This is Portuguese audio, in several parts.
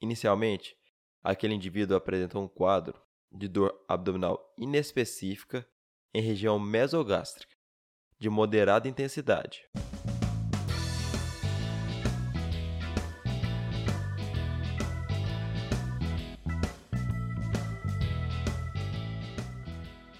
Inicialmente, aquele indivíduo apresenta um quadro de dor abdominal inespecífica em região mesogástrica, de moderada intensidade.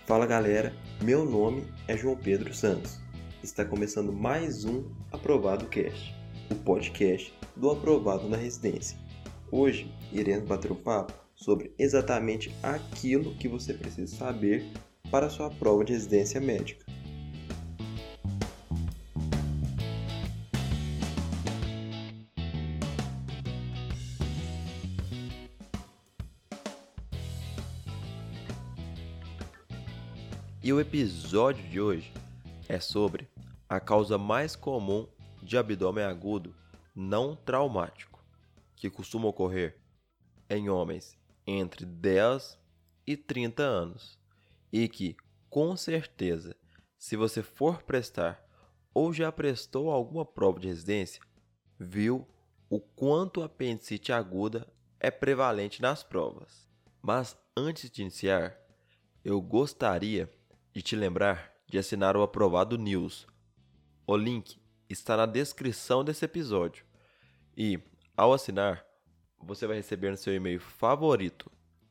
Fala galera, meu nome é João Pedro Santos. Está começando mais um Aprovado Cast, o podcast do Aprovado na Residência. Hoje iremos bater um papo sobre exatamente aquilo que você precisa saber para sua prova de residência médica. E o episódio de hoje é sobre a causa mais comum de abdômen agudo não traumático, que costuma ocorrer em homens entre 10 e 30 anos, e que, com certeza, se você for prestar ou já prestou alguma prova de residência, viu o quanto a apendicite aguda é prevalente nas provas. Mas antes de iniciar, eu gostaria de te lembrar de assinar o Aprovado News. O link está na descrição desse episódio. E, ao assinar, você vai receber no seu e-mail favorito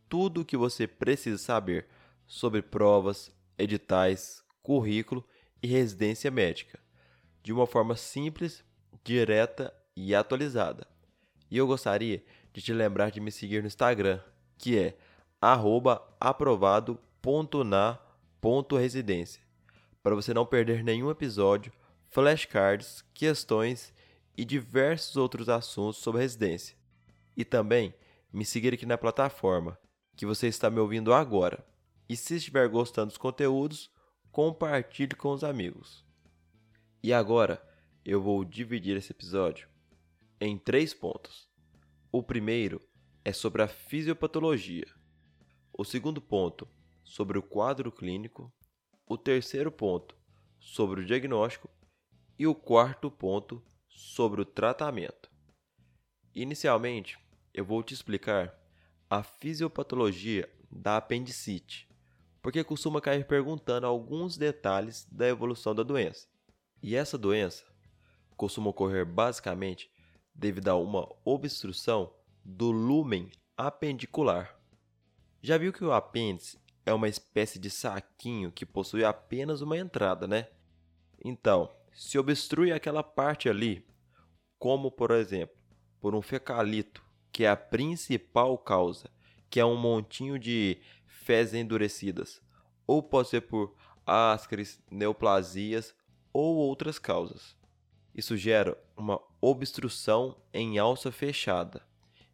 tudo o que você precisa saber sobre provas, editais, currículo e residência médica, de uma forma simples, direta e atualizada. E eu gostaria de te lembrar de me seguir no Instagram, que é aprovado.na residência, para você não perder nenhum episódio, flashcards, questões e diversos outros assuntos sobre residência. E também me seguir aqui na plataforma que você está me ouvindo agora. E se estiver gostando dos conteúdos, compartilhe com os amigos. E agora eu vou dividir esse episódio em três pontos. O primeiro é sobre a fisiopatologia. O segundo ponto sobre o quadro clínico, o terceiro ponto sobre o diagnóstico e o quarto ponto sobre o tratamento. Inicialmente, eu vou te explicar a fisiopatologia da apendicite, porque costuma cair perguntando alguns detalhes da evolução da doença. E essa doença costuma ocorrer basicamente devido a uma obstrução do lúmen apendicular. Já viu que o apêndice é uma espécie de saquinho que possui apenas uma entrada, né? Então, se obstrui aquela parte ali, como por exemplo, por um fecalito, que é a principal causa, que é um montinho de fezes endurecidas, ou pode ser por ascaris, neoplasias ou outras causas. Isso gera uma obstrução em alça fechada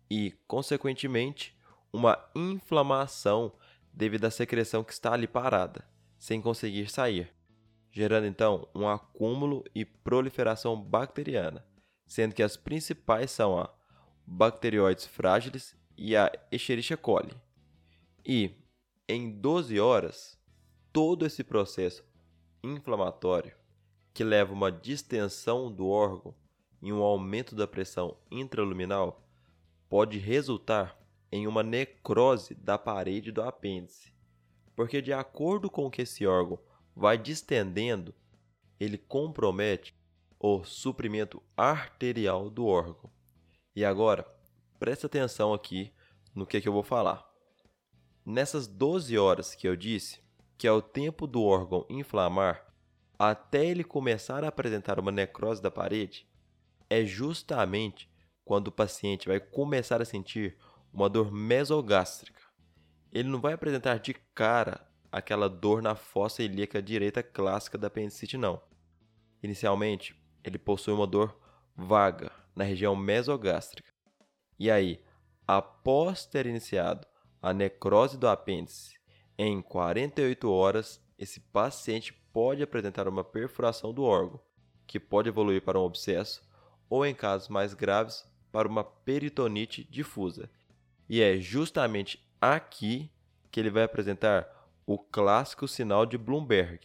e, consequentemente, uma inflamação devido à secreção que está ali parada, sem conseguir sair, gerando então um acúmulo e proliferação bacteriana, sendo que as principais são a Bacteroides frágiles e a Escherichia coli. E, em 12 horas, todo esse processo inflamatório, que leva uma distensão do órgão e um aumento da pressão intraluminal, pode resultar em uma necrose da parede do apêndice, porque de acordo com o que esse órgão vai distendendo, ele compromete o suprimento arterial do órgão. E agora, presta atenção aqui no que, que eu vou falar. Nessas 12 horas que eu disse, que é o tempo do órgão inflamar, até ele começar a apresentar uma necrose da parede, é justamente quando o paciente vai começar a sentir uma dor mesogástrica. Ele não vai apresentar de cara aquela dor na fossa ilíaca direita clássica da apendicite, não. Inicialmente, ele possui uma dor vaga na região mesogástrica. E aí, após ter iniciado a necrose do apêndice, em 48 horas, esse paciente pode apresentar uma perfuração do órgão, que pode evoluir para um abscesso ou, em casos mais graves, para uma peritonite difusa, e é justamente aqui que ele vai apresentar o clássico sinal de Bloomberg,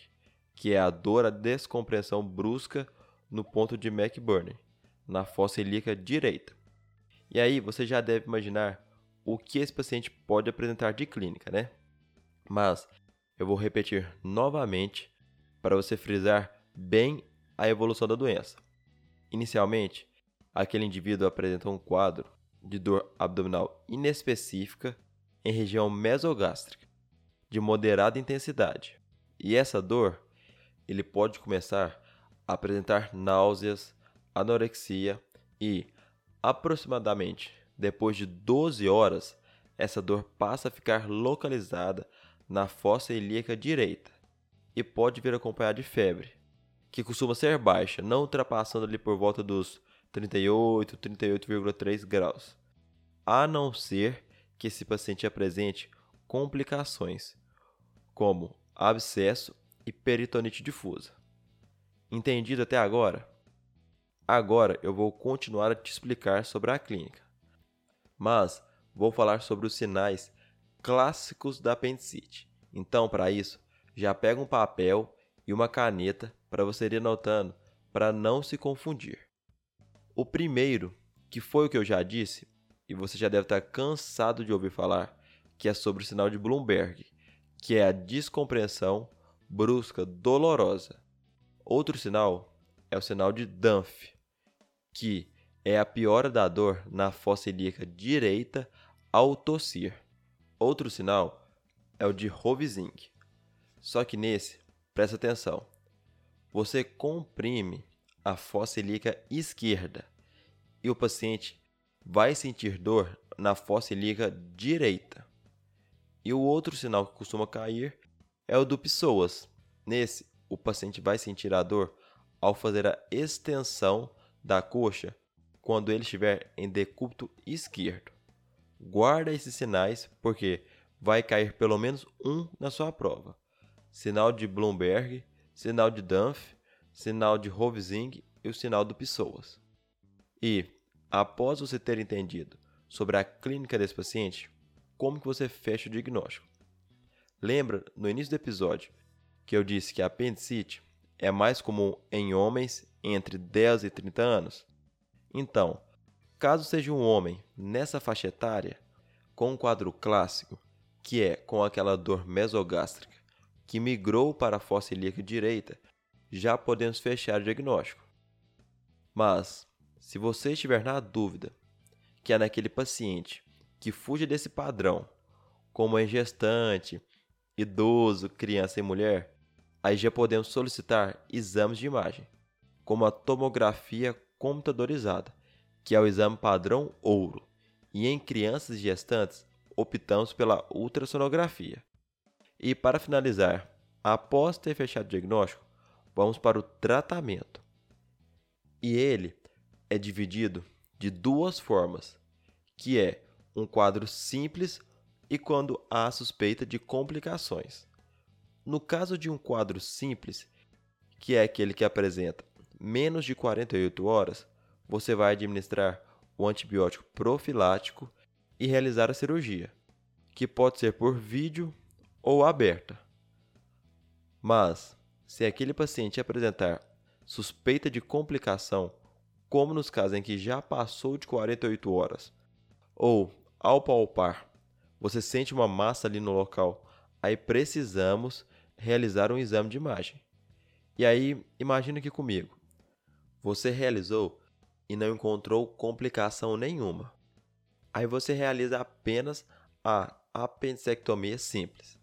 que é a dor, a descompressão brusca no ponto de McBurney, na fossa ilíaca direita. E aí você já deve imaginar o que esse paciente pode apresentar de clínica, né? Mas eu vou repetir novamente para você frisar bem a evolução da doença. Inicialmente, aquele indivíduo apresenta um quadro de dor abdominal inespecífica em região mesogástrica, de moderada intensidade. E essa dor, ele pode começar a apresentar náuseas, anorexia e, aproximadamente depois de 12 horas, essa dor passa a ficar localizada na fossa ilíaca direita e pode vir acompanhada de febre, que costuma ser baixa, não ultrapassando ali por volta dos 38, 38,3 graus, a não ser que esse paciente apresente complicações, como abscesso e peritonite difusa. Entendido até agora? Agora eu vou continuar a te explicar sobre a clínica, mas vou falar sobre os sinais clássicos da apendicite. Então, para isso, já pega um papel e uma caneta para você ir anotando para não se confundir. O primeiro, que foi o que eu já disse, e você já deve estar cansado de ouvir falar, que é sobre o sinal de Bloomberg, que é a descompressão brusca dolorosa. Outro sinal é o sinal de Dunphy, que é a piora da dor na fossa ilíaca direita ao tossir. Outro sinal é o de Rovizing. Só que nesse, presta atenção. Você comprime a fossa ilíaca esquerda e o paciente vai sentir dor na fossa ilíaca direita. E o outro sinal que costuma cair é o do psoas. Nesse, o paciente vai sentir a dor ao fazer a extensão da coxa quando ele estiver em decúbito esquerdo. Guarda esses sinais porque vai cair pelo menos um na sua prova. Sinal de Bloomberg, sinal de Dunphy, sinal de Rovzing e o sinal do Pessoas. E, após você ter entendido sobre a clínica desse paciente, como que você fecha o diagnóstico? Lembra no início do episódio que eu disse que a apendicite é mais comum em homens entre 10 e 30 anos? Então, Caso seja um homem nessa faixa etária, com um quadro clássico, que é com aquela dor mesogástrica, que migrou para a fossa ilíaca direita, já podemos fechar o diagnóstico. Mas, se você estiver na dúvida que é naquele paciente que fuja desse padrão, como em gestante, idoso, criança e mulher, aí já podemos solicitar exames de imagem, como a tomografia computadorizada que é o exame padrão ouro, e em crianças gestantes optamos pela ultrassonografia. E para finalizar, após ter fechado o diagnóstico, vamos para o tratamento. E ele é dividido de duas formas, que é um quadro simples e quando há suspeita de complicações. No caso de um quadro simples, que é aquele que apresenta menos de 48 horas, você vai administrar o antibiótico profilático e realizar a cirurgia, que pode ser por vídeo ou aberta. Mas, se aquele paciente apresentar suspeita de complicação, como nos casos em que já passou de 48 horas, ou ao palpar, você sente uma massa ali no local, aí precisamos realizar um exame de imagem. E aí, imagina aqui comigo. Você realizou e não encontrou complicação nenhuma. Aí você realiza apenas a apendicectomia simples.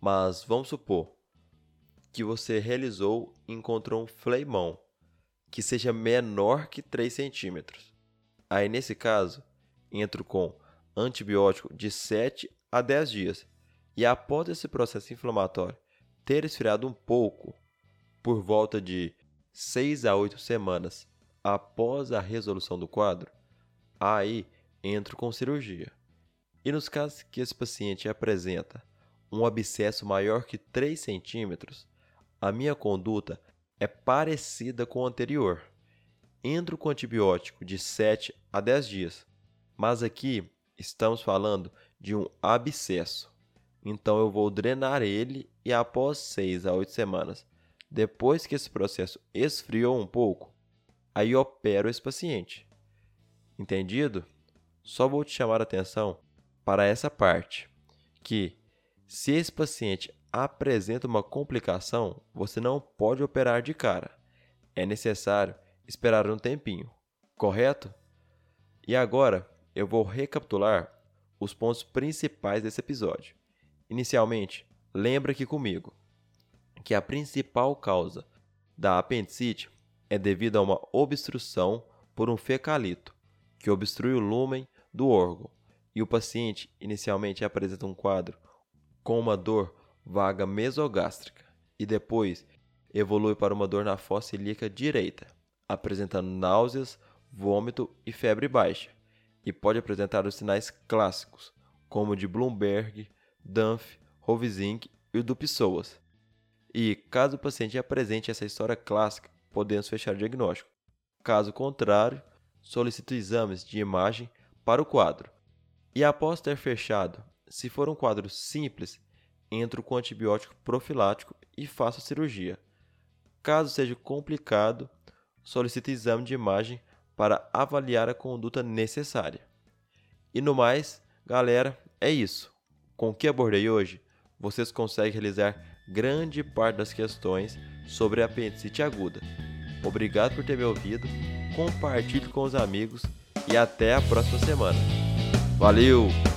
Mas vamos supor que você realizou e encontrou um fleimão que seja menor que 3 centímetros. Aí nesse caso, entro com antibiótico de 7 a 10 dias. E após esse processo inflamatório ter esfriado um pouco, por volta de 6 a 8 semanas, após a resolução do quadro, aí entro com cirurgia. E nos casos que esse paciente apresenta um abscesso maior que 3 centímetros, a minha conduta é parecida com a anterior. Entro com antibiótico de 7 a 10 dias, mas aqui estamos falando de um abscesso. Então eu vou drenar ele e após 6 a 8 semanas, depois que esse processo esfriou um pouco, aí opero esse paciente. Entendido? Só vou te chamar a atenção para essa parte, que se esse paciente apresenta uma complicação, você não pode operar de cara. É necessário esperar um tempinho, correto? E agora eu vou recapitular os pontos principais desse episódio. Inicialmente, lembra aqui comigo que a principal causa da apendicite é devido a uma obstrução por um fecalito, que obstrui o lúmen do órgão, e o paciente inicialmente apresenta um quadro com uma dor vaga mesogástrica e depois evolui para uma dor na fossa ilíaca direita, apresentando náuseas, vômito e febre baixa, e pode apresentar os sinais clássicos, como o de Bloomberg, Dunphy, Rovizink e o do Pessoas. E, caso o paciente apresente essa história clássica, podemos fechar o diagnóstico. Caso contrário, solicito exames de imagem para o quadro. E após ter fechado, se for um quadro simples, entro com antibiótico profilático e faço cirurgia. Caso seja complicado, solicito exame de imagem para avaliar a conduta necessária. E no mais, galera, é isso. Com o que abordei hoje, vocês conseguem realizar grande parte das questões sobre a apendicite aguda. Obrigado por ter me ouvido, compartilhe com os amigos e até a próxima semana. Valeu!